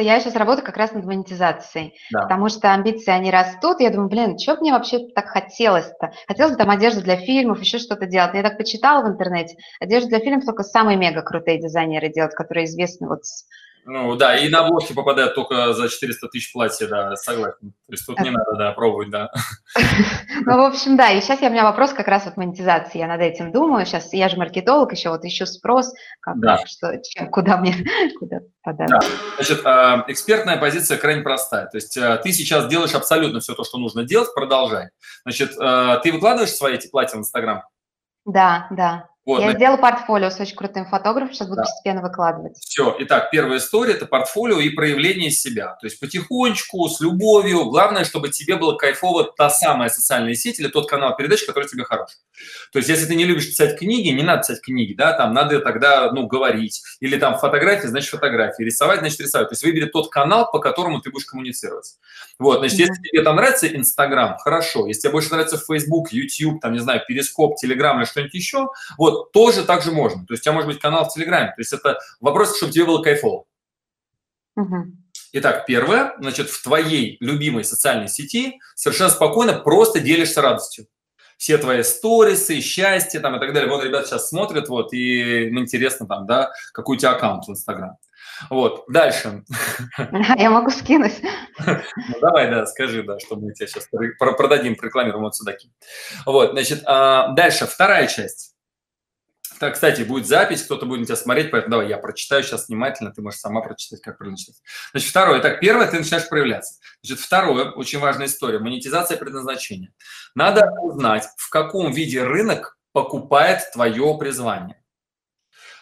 Я сейчас работаю как раз над монетизацией, Да. потому что амбиции, они растут. Я думаю, блин, что бы мне вообще так хотелось-то? Хотелось бы там одежду для фильмов, еще что-то делать. Но я так почитала в интернете, одежду для фильмов только самые мега крутые дизайнеры делают, которые известны вот с Ну да, и на обложки попадают только за 400 тысяч платья, да, согласен. То есть тут не надо, да, пробовать, да. Ну, в общем, да, и сейчас я, у меня вопрос как раз вот монетизации, я над этим думаю, сейчас я же маркетолог, еще вот ищу спрос, как, Да. что, чем, куда мне, куда подать. Да. Значит, э, экспертная позиция крайне простая. То есть э, ты сейчас делаешь абсолютно все то, что нужно делать, продолжай. Значит, э, ты выкладываешь свои эти платья в Инстаграм? Да, да. Вот, я сделала портфолио с очень крутым фотографом, сейчас буду Да. постепенно выкладывать. Все. Итак, первая история – это портфолио и проявление себя. То есть потихонечку, с любовью. Главное, чтобы тебе было кайфово та самая социальная сеть или тот канал передач, который тебе хорош. То есть если ты не любишь писать книги, не надо писать книги, да, там надо тогда, ну, говорить. Или там фотографии, значит, фотографии. Рисовать, значит, рисовать. То есть выбери тот канал, по которому ты будешь коммуницировать. Вот, значит, если Мгм. тебе там нравится Инстаграм, хорошо. Если тебе больше нравится Facebook, YouTube, там, не знаю, Перископ, Телеграм или что-нибудь еще, вот, тоже так же можно. То есть у тебя может быть канал в Телеграме. То есть это вопрос, чтобы тебе было кайфово. Итак, первое, значит, в твоей любимой социальной сети совершенно спокойно просто делишься радостью. Все твои сторисы, счастье там и так далее. Вот ребята сейчас смотрят, вот, и им интересно там, да, какой у тебя аккаунт в Инстаграм. Вот, дальше. Я могу скинуть. Ну, давай, да, скажи, да, что мы тебе сейчас продадим, рекламируем вот сюда. Вот, значит, а, дальше, вторая часть. Так, кстати, будет запись, кто-то будет на тебя смотреть, поэтому давай я прочитаю сейчас внимательно, ты можешь сама прочитать, как правильно читать. Значит, второе. Так, первое, ты начинаешь проявляться. Значит, второе, очень важная история, монетизация предназначения. Надо узнать, в каком виде рынок покупает твое призвание.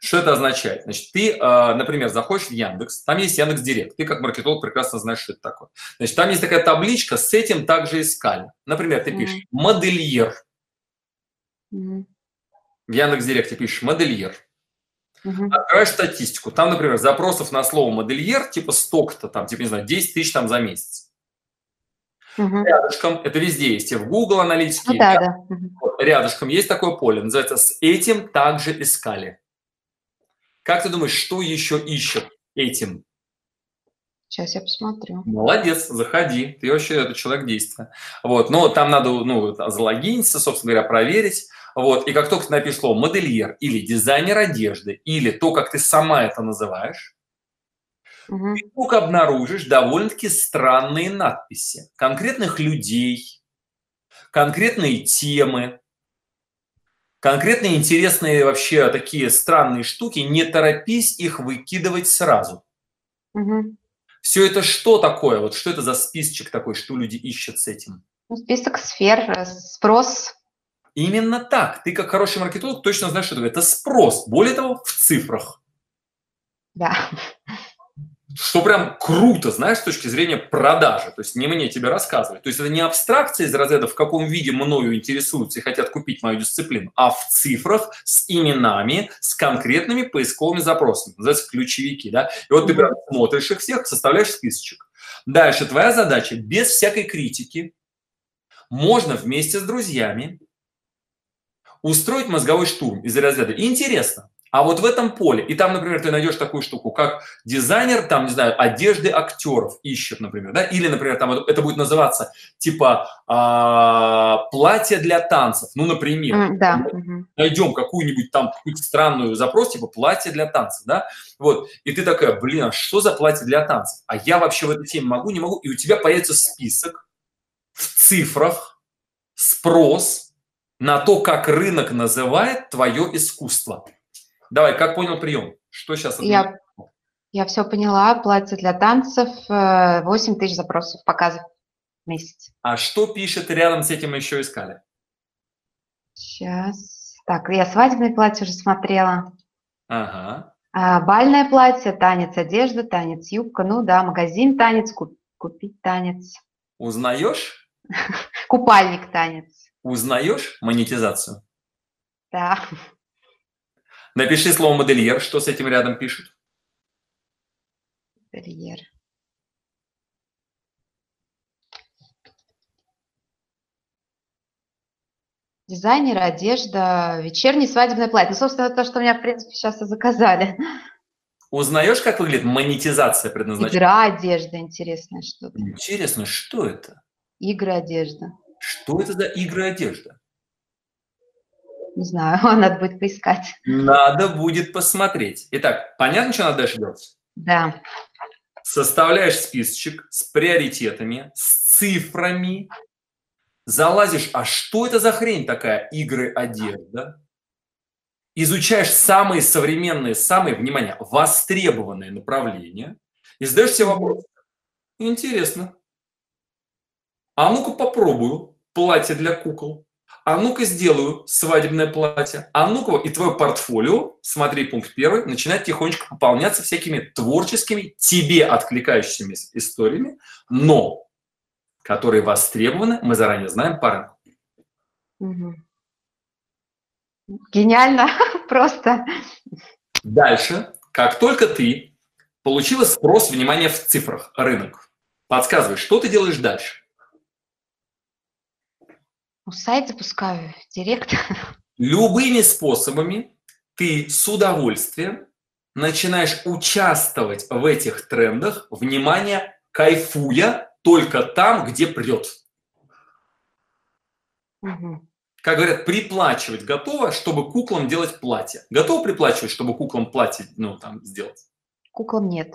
Что это означает? Значит, ты, э, например, заходишь в Яндекс, там есть Яндекс Директ, ты как маркетолог прекрасно знаешь, что это такое. Значит, там есть такая табличка, с этим также искали. Например, ты пишешь «модельер», Мгм. В Яндекс.Директе пишешь «модельер». Мгм. Открываешь статистику. Там, например, запросов на слово «модельер» типа столько-то, там, типа, не знаю, 10 тысяч там за месяц. Мгм. Рядышком, это везде есть, и в Google аналитике, Ну да, да. Мгм. рядышком есть такое поле, называется «с этим также искали». Как ты думаешь, что еще ищут этим? Сейчас я посмотрю. Молодец, заходи, ты вообще это человек действия. Вот, но там надо, ну, залогиниться, собственно говоря, проверить. Вот, и как только ты напишешь слово модельер или дизайнер одежды, или то, как ты сама это называешь, Мгм. ты вдруг обнаружишь довольно-таки странные надписи конкретных людей, конкретные темы, конкретные интересные вообще такие странные штуки. Не торопись их выкидывать сразу. Мгм. Все это что такое? Вот что это за списочек такой, что люди ищут с этим? Ну, Список сфер, э, спрос. Именно так. Ты как хороший маркетолог точно знаешь, что это. Это спрос. Более того, в цифрах. Да. Что прям круто, знаешь, с точки зрения продажи. То есть не мне тебе рассказывать. То есть это не абстракция из разряда, в каком виде мною интересуются и хотят купить мою дисциплину, а в цифрах с именами, с конкретными поисковыми запросами. Называется ключевики. Да? И вот ты прям смотришь их всех, составляешь списочек. Дальше твоя задача без всякой критики можно вместе с друзьями устроить мозговой штурм из разряда «интересно». А вот в этом поле, и там, например, ты найдешь такую штуку, как дизайнер, там, не знаю, одежды актеров ищет, например, да, или, например, там это- будет называться типа а, платье для танцев, ну, например, М, Да. Найдем какую-нибудь там странную запрос, типа платье для танцев, да, вот, и ты такая, блин, а что за платье для танцев? А я вообще в этой теме могу, не могу, и у тебя появится список в цифрах, спрос на то, как рынок называет твое искусство. Давай, как понял прием? Что сейчас? Я, я все поняла. Платье для танцев, э, 8 тысяч запросов, показов в месяц. А что пишет рядом с этим еще искали? Сейчас. Так, я свадебное платье уже смотрела. Ага. А, бальное платье, танец, одежда, танец, юбка. Ну да, магазин, танец, куп- купить танец. Узнаешь? Купальник, танец. Узнаешь монетизацию? Да. Напиши слово модельер, что с этим рядом пишут. Ательер. Дизайнер, одежда, вечерний свадебный платье. Ну, собственно, то, что меня, в принципе, сейчас и заказали. Узнаешь, как выглядит монетизация предназначения? Игра одежда, интересное что-то. Интересно, что это? Игры одежда. Что это за игры одежда? Не знаю, надо будет поискать. Надо будет посмотреть. Итак, понятно, что надо дальше делать? Да. Составляешь списочек с приоритетами, с цифрами, залазишь, а что это за хрень такая, игры одежда? Изучаешь самые современные, самые, внимание, востребованные направления и задаешь себе вопрос. Интересно. А ну-ка попробую платье для кукол. А ну-ка сделаю свадебное платье. А ну-ка и твое портфолио, смотри пункт первый, начинает тихонечко пополняться всякими творческими, тебе откликающимися историями, но которые востребованы, мы заранее знаем по рынку. Угу. Гениально, просто. Дальше, как только ты получила спрос, внимание, в цифрах, рынок, подсказывай, что ты делаешь дальше? Ну, сайт запускаю, директ. Любыми способами ты с удовольствием начинаешь участвовать в этих трендах, внимание, кайфуя только там, где прет. Угу. Как говорят, приплачивать готово, чтобы куклам делать платье. Готов приплачивать, чтобы куклам платье ну, там, сделать? Куклам нет.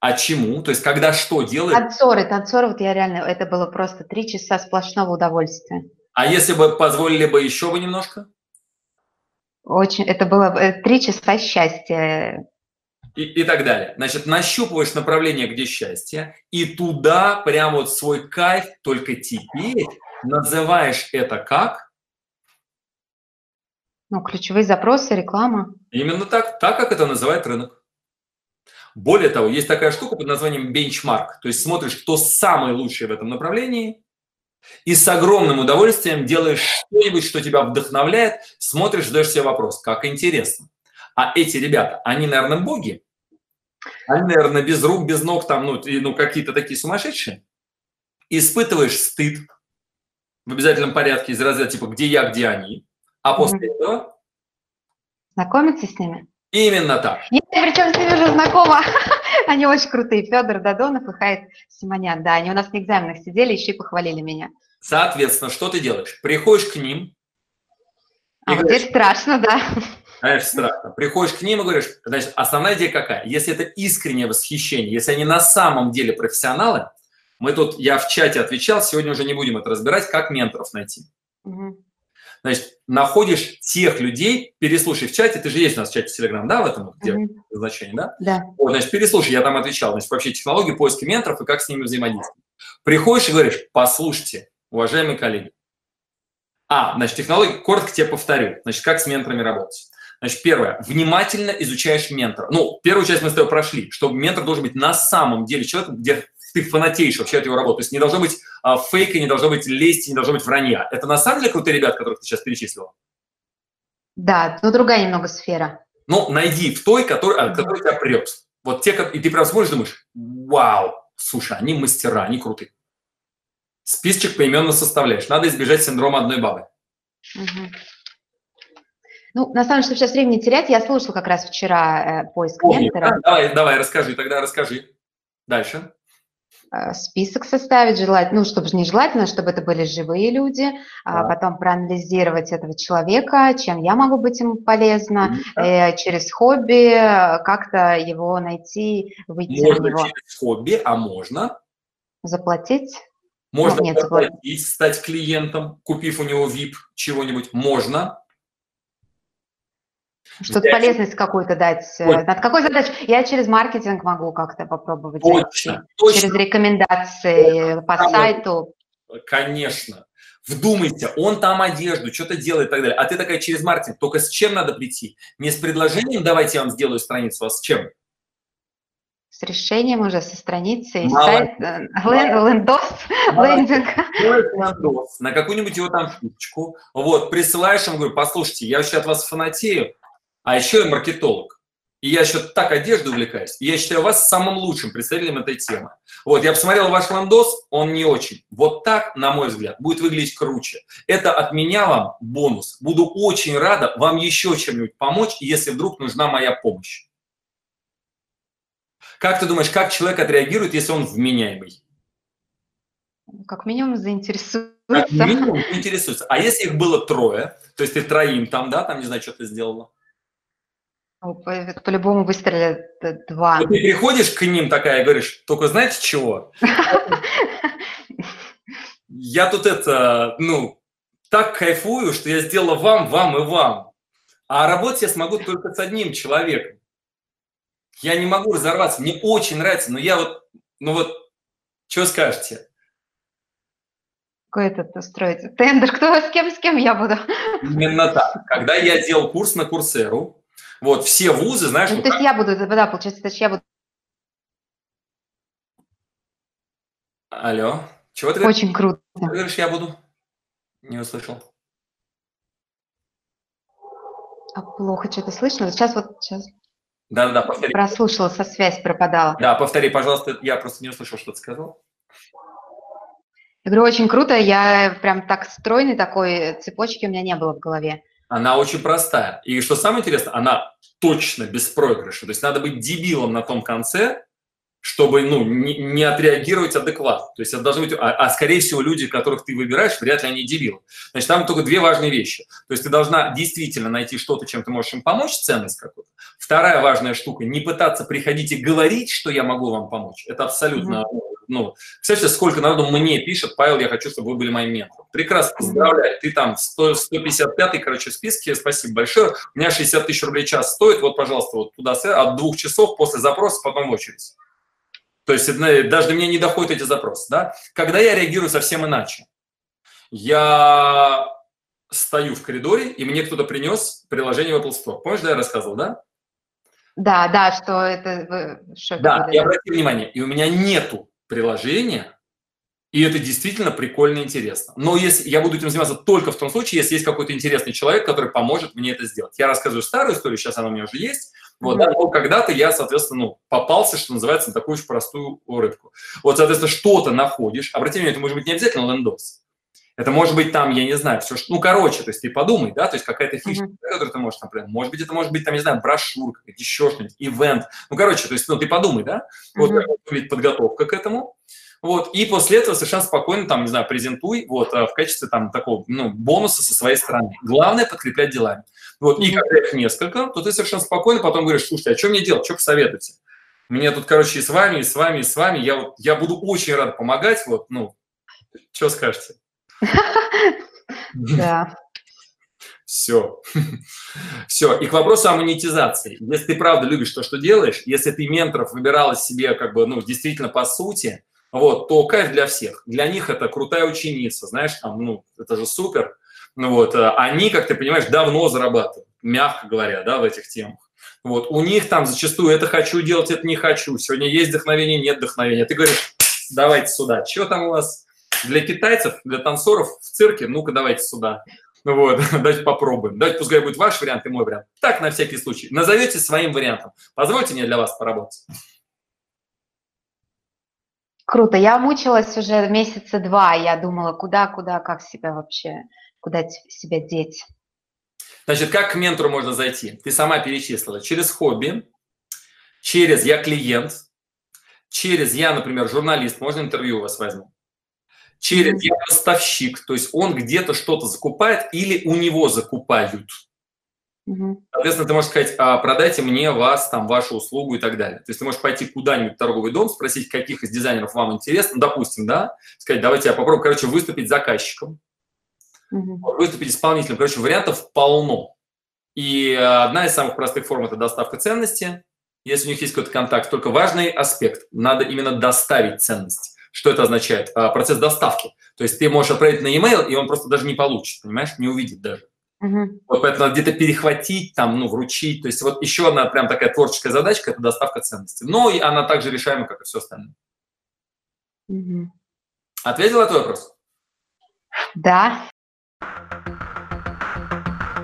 А чему? То есть, когда что делать? Танцоры, танцоры, вот я реально, это было просто три часа сплошного удовольствия. А если бы позволили бы еще бы немножко? Очень, это было э, три часа счастья. И, и так далее. Значит, нащупываешь направление, где счастье, и туда прям вот свой кайф, только теперь называешь это как? Ну, ключевые запросы, реклама. Именно так, так, как это называет рынок. Более того, есть такая штука под названием бенчмарк. То есть смотришь, кто самый лучший в этом направлении, и с огромным удовольствием делаешь что-нибудь, что тебя вдохновляет, смотришь, задаешь себе вопрос, как интересно. А эти ребята, они, наверное, боги? Они, наверное, без рук, без ног, там, ну, ну какие-то такие сумасшедшие. Испытываешь стыд в обязательном порядке из разряда типа «где я, где они?», а после mm-hmm. этого... Знакомиться с ними? Именно так. Я причем с ними уже знакома. Они очень крутые. Федор Дадонов и Хайт Симонян. Да, они у нас на экзаменах сидели, еще и похвалили меня. Соответственно, что ты делаешь? Приходишь к ним. А вот говоришь, здесь страшно, да. Конечно, страшно. Приходишь к ним и говоришь, значит, основная идея какая? Если это искреннее восхищение, если они на самом деле профессионалы, мы тут, я в чате отвечал, сегодня уже не будем это разбирать, как менторов найти. Угу. Значит, находишь тех людей, переслушай в чате, ты же есть у нас в чате Telegram, да, в этом где mm-hmm. значение, да? Да. Вот, значит, переслушай, я там отвечал, значит, вообще технологии поиска менторов и как с ними взаимодействовать. Приходишь и говоришь, послушайте, уважаемые коллеги. А, значит, технологии, коротко тебе повторю, значит, как с менторами работать. Значит, первое, внимательно изучаешь ментора. Ну, первую часть мы с тобой прошли, что ментор должен быть на самом деле человеком, где ты фанатеешь вообще от его работы. То есть не должно быть а, фейка, не должно быть лести, не должно быть вранья. Это на самом деле крутые ребята, которых ты сейчас перечислила? Да, но другая немного сфера. Ну, найди в той, которая, которая тебя прет. Вот те, и ты прям смотришь, думаешь, вау, слушай, они мастера, они крутые. Списочек поименно составляешь. Надо избежать синдрома одной бабы. Угу. Ну, на самом деле, чтобы сейчас времени терять, я слушала как раз вчера э, поиск Помни, ментора. Да? Давай, давай, расскажи, тогда расскажи. Дальше. Э, список составить, желательно, ну, чтобы не желательно, чтобы это были живые люди, да. потом проанализировать этого человека, чем я могу быть ему полезна, да. э, через хобби как-то его найти, выйти можно на него. через хобби, а можно? Заплатить? Можно ну, нет, заплатить, стать клиентом, купив у него VIP чего-нибудь. Можно. Что-то полезность какую-то дать. Э, точно. Над какой задачей? Я через маркетинг могу как-то попробовать точно, Точно. Через рекомендации точно. по сайту. Конечно. Вдумайся, он там одежду, что-то делает и так далее. А ты такая через маркетинг. Только с чем надо прийти? Не с предложением «давайте я вам сделаю страницу», а с чем? С решением уже, со страницей, сайт, э, лендос, лендинг. Лендос, на какую-нибудь его там фишечку. Вот, присылаешь ему, говорю, послушайте, я вообще от вас фанатею, а еще и маркетолог. И я еще так одеждой увлекаюсь. И я считаю вас самым лучшим представителем этой темы. Вот, я посмотрел ваш ландос, он не очень. Вот так, на мой взгляд, будет выглядеть круче. Это от меня вам бонус. Буду очень рада вам еще чем-нибудь помочь, если вдруг нужна моя помощь. Как ты думаешь, как человек отреагирует, если он вменяемый? Как минимум заинтересуется. Как минимум интересуется. А если их было трое, то есть ты троим там, да, там, не знаю, что ты сделала? Ну, по- По-любому выстрелят э, два. Вот ты приходишь к ним такая и говоришь, только знаете чего? Я тут это, ну, так кайфую, что я сделала вам, вам и вам. А работать я смогу только с одним человеком. Я не могу разорваться. Мне очень нравится, но я вот, ну вот, что скажете? Какой этот устроить? Тендер, кто с кем, с кем я буду? Именно так. Когда я делал курс на Курсеру, вот, все вузы, знаешь, Ну, то есть я буду, да, получается, то есть я буду Алло. Чего ты говоришь? очень круто. Ты говоришь, я буду? Не услышал. А плохо что-то слышно. Сейчас вот сейчас Да-да-да, повтори. прослушала, со связь пропадала. Да, повтори, пожалуйста, я просто не услышал, что ты сказал. Я говорю, очень круто, я прям так стройный такой, цепочки у меня не было в голове. Она очень простая. И что самое интересное, она точно без проигрыша. То есть надо быть дебилом на том конце, чтобы ну, не, не отреагировать адекватно. То есть это должны быть, а, а скорее всего люди, которых ты выбираешь, вряд ли они дебилы. Значит, там только две важные вещи. То есть ты должна действительно найти что-то, чем ты можешь им помочь, ценность какую-то. Вторая важная штука, не пытаться приходить и говорить, что я могу вам помочь. Это абсолютно, ну, представляете, сколько народу мне пишет, Павел, я хочу, чтобы вы были моим ментором. Прекрасно, поздравляю, ты там 100, 155 короче, в списке, спасибо большое. У меня 60 тысяч рублей час стоит, вот, пожалуйста, вот туда, от двух часов после запроса, потом в очередь. То есть это, даже до меня не доходят эти запросы. Да? Когда я реагирую совсем иначе, я стою в коридоре, и мне кто-то принес приложение в Apple Store. Помнишь, да, я рассказывал, да? Да, да, что это... что Да, это и было? обрати внимание, и у меня нету приложения, и это действительно прикольно и интересно. Но если я буду этим заниматься только в том случае, если есть какой-то интересный человек, который поможет мне это сделать. Я рассказываю старую историю, сейчас она у меня уже есть. Вот, да, но когда-то я, соответственно, ну, попался, что называется, на такую очень простую рыбку. Вот, соответственно, что-то находишь. Обрати внимание, это может быть не обязательно лендос. Это может быть там, я не знаю, все, что, ну, короче, то есть ты подумай, да, то есть какая-то фишка, Мгм. которую ты можешь, например, может быть, это может быть, там, не знаю, брошюрка, еще что-нибудь, ивент. Ну, короче, то есть, ну, ты подумай, да, вот как выглядит подготовка к этому. Вот, и после этого совершенно спокойно, там, не знаю, презентуй, вот, а, в качестве, там, такого, ну, бонуса со своей стороны. Главное – подкреплять делами. Вот, и когда их несколько, то ты совершенно спокойно потом говоришь, слушайте, а что мне делать, что посоветуете? Мне тут, короче, и с вами, и с вами, и с вами, я, вот, я буду очень рад помогать, вот, ну, что скажете? Да. Все. Все. И к вопросу о монетизации. Если ты правда любишь то, что делаешь, если ты менторов выбирала себе как бы, ну, действительно по сути, вот, то кайф для всех. Для них это крутая ученица, знаешь, там, ну, это же супер. Ну вот, а они, как ты понимаешь, давно зарабатывают, мягко говоря, да, в этих темах. Вот, у них там зачастую это хочу делать, это не хочу. Сегодня есть вдохновение, нет вдохновения. Ты говоришь, давайте сюда. Что там у вас для китайцев, для танцоров в цирке? Ну-ка, давайте сюда. Вот, давайте попробуем. Давайте, пускай будет ваш вариант и мой вариант. Так, на всякий случай. Назовете своим вариантом. Позвольте мне для вас поработать. Круто. Я мучилась уже месяца два. Я думала, куда, куда, как себя вообще, куда себя деть. Значит, как к ментору можно зайти? Ты сама перечислила. Через хобби, через я клиент, через я, например, журналист, можно интервью у вас возьму. Через я поставщик, то есть он где-то что-то закупает или у него закупают. Мгм. Соответственно, ты можешь сказать, а, продайте мне вас, там, вашу услугу и так далее. То есть ты можешь пойти куда-нибудь в торговый дом, спросить, каких из дизайнеров вам интересно, допустим, да, сказать, давайте я попробую, короче, выступить заказчиком, Мгм. выступить исполнителем. Короче, вариантов полно. И одна из самых простых форм – это доставка ценности. Если у них есть какой-то контакт, только важный аспект – надо именно доставить ценность. Что это означает? А, Процесс доставки. То есть ты можешь отправить на e-mail, и он просто даже не получит, понимаешь, не увидит даже. Мгм. Вот поэтому надо где-то перехватить, там, ну, вручить. То есть вот еще одна прям такая творческая задачка – это доставка ценности. Но и она также решаема, как и все остальное. Мгм. Ответил на твой вопрос? Да.